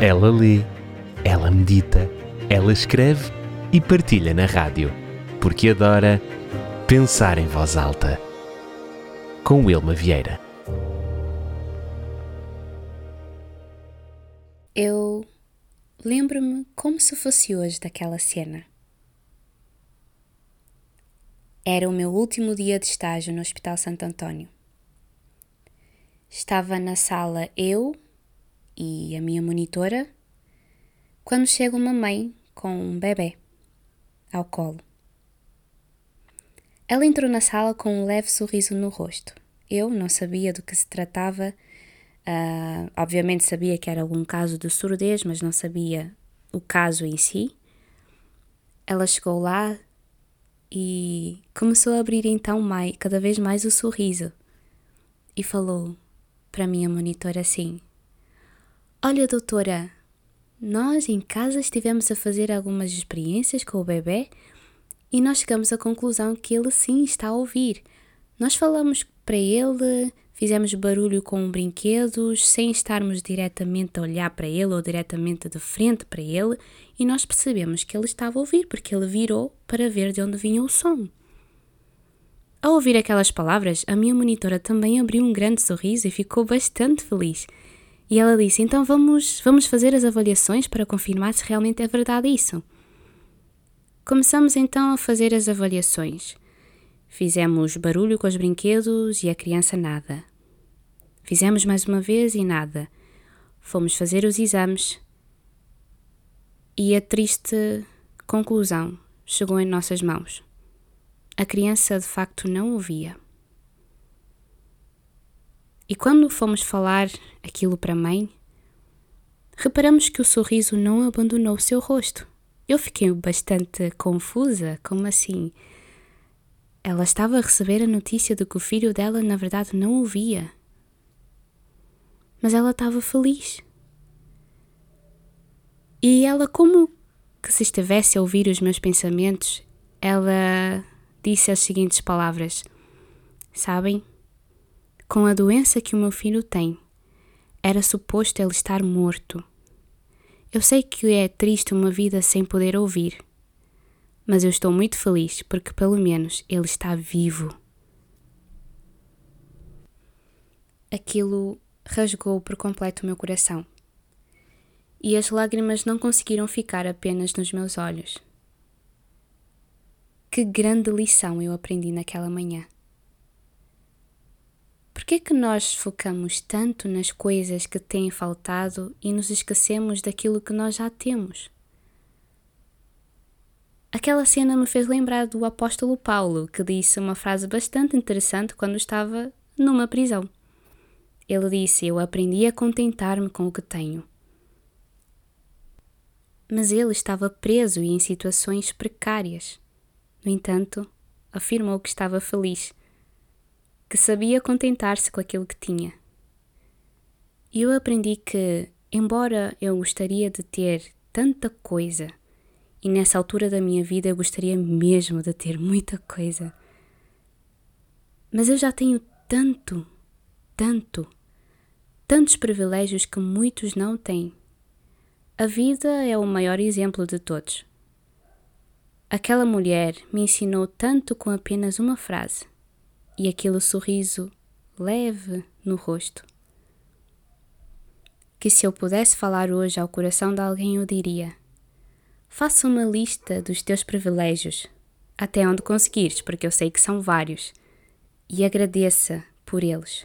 Ela lê, ela medita, ela escreve e partilha na rádio, porque adora pensar em voz alta. Com Wilma Vieira. Eu lembro-me como se fosse hoje daquela cena. Era o meu último dia de estágio no Hospital Santo António. Estava na sala eu e a minha monitora quando chega uma mãe com um bebê ao colo. Ela entrou na sala com um leve sorriso no rosto. Eu não sabia do que se tratava. Uh, obviamente sabia que era algum caso de surdez, mas não sabia o caso em si. Ela chegou lá e começou a abrir então mais, cada vez mais o sorriso e falou para a minha monitora assim: Olha, doutora, nós em casa estivemos a fazer algumas experiências com o bebê e nós chegamos à conclusão que ele sim está a ouvir. Nós falamos para ele, fizemos barulho com brinquedos sem estarmos diretamente a olhar para ele ou diretamente de frente para ele e nós percebemos que ele estava a ouvir porque ele virou para ver de onde vinha o som. Ao ouvir aquelas palavras, a minha monitora também abriu um grande sorriso e ficou bastante feliz. E ela disse: Então vamos, vamos fazer as avaliações para confirmar se realmente é verdade isso. Começamos então a fazer as avaliações. Fizemos barulho com os brinquedos e a criança nada. Fizemos mais uma vez e nada. Fomos fazer os exames. E a triste conclusão chegou em nossas mãos. A criança de facto não ouvia. E quando fomos falar aquilo para a mãe, reparamos que o sorriso não abandonou o seu rosto. Eu fiquei bastante confusa, como assim? Ela estava a receber a notícia de que o filho dela na verdade não ouvia. Mas ela estava feliz. E ela, como que se estivesse a ouvir os meus pensamentos, ela disse as seguintes palavras: Sabem, com a doença que o meu filho tem, era suposto ele estar morto. Eu sei que é triste uma vida sem poder ouvir, mas eu estou muito feliz porque pelo menos ele está vivo. Aquilo rasgou por completo o meu coração. E as lágrimas não conseguiram ficar apenas nos meus olhos. Que grande lição eu aprendi naquela manhã. Por que é que nós focamos tanto nas coisas que têm faltado e nos esquecemos daquilo que nós já temos? Aquela cena me fez lembrar do apóstolo Paulo, que disse uma frase bastante interessante quando estava numa prisão. Ele disse: Eu aprendi a contentar-me com o que tenho. Mas ele estava preso e em situações precárias. No entanto, afirmou que estava feliz, que sabia contentar-se com aquilo que tinha. E eu aprendi que, embora eu gostaria de ter tanta coisa, e nessa altura da minha vida eu gostaria mesmo de ter muita coisa, mas eu já tenho tanto, tanto, tantos privilégios que muitos não têm. A vida é o maior exemplo de todos. Aquela mulher me ensinou tanto com apenas uma frase e aquele sorriso leve no rosto. Que se eu pudesse falar hoje ao coração de alguém, eu diria: faça uma lista dos teus privilégios, até onde conseguires, porque eu sei que são vários, e agradeça por eles.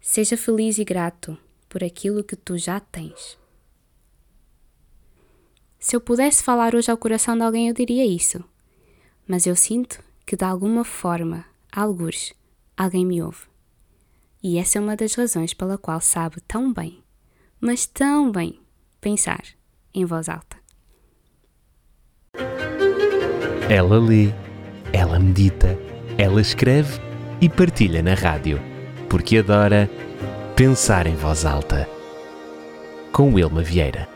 Seja feliz e grato por aquilo que tu já tens. Se eu pudesse falar hoje ao coração de alguém, eu diria isso. Mas eu sinto que de alguma forma, algures, alguém me ouve. E essa é uma das razões pela qual sabe tão bem, mas tão bem, pensar em voz alta. Ela lê, ela medita, ela escreve e partilha na rádio, porque adora pensar em voz alta. Com Wilma Vieira.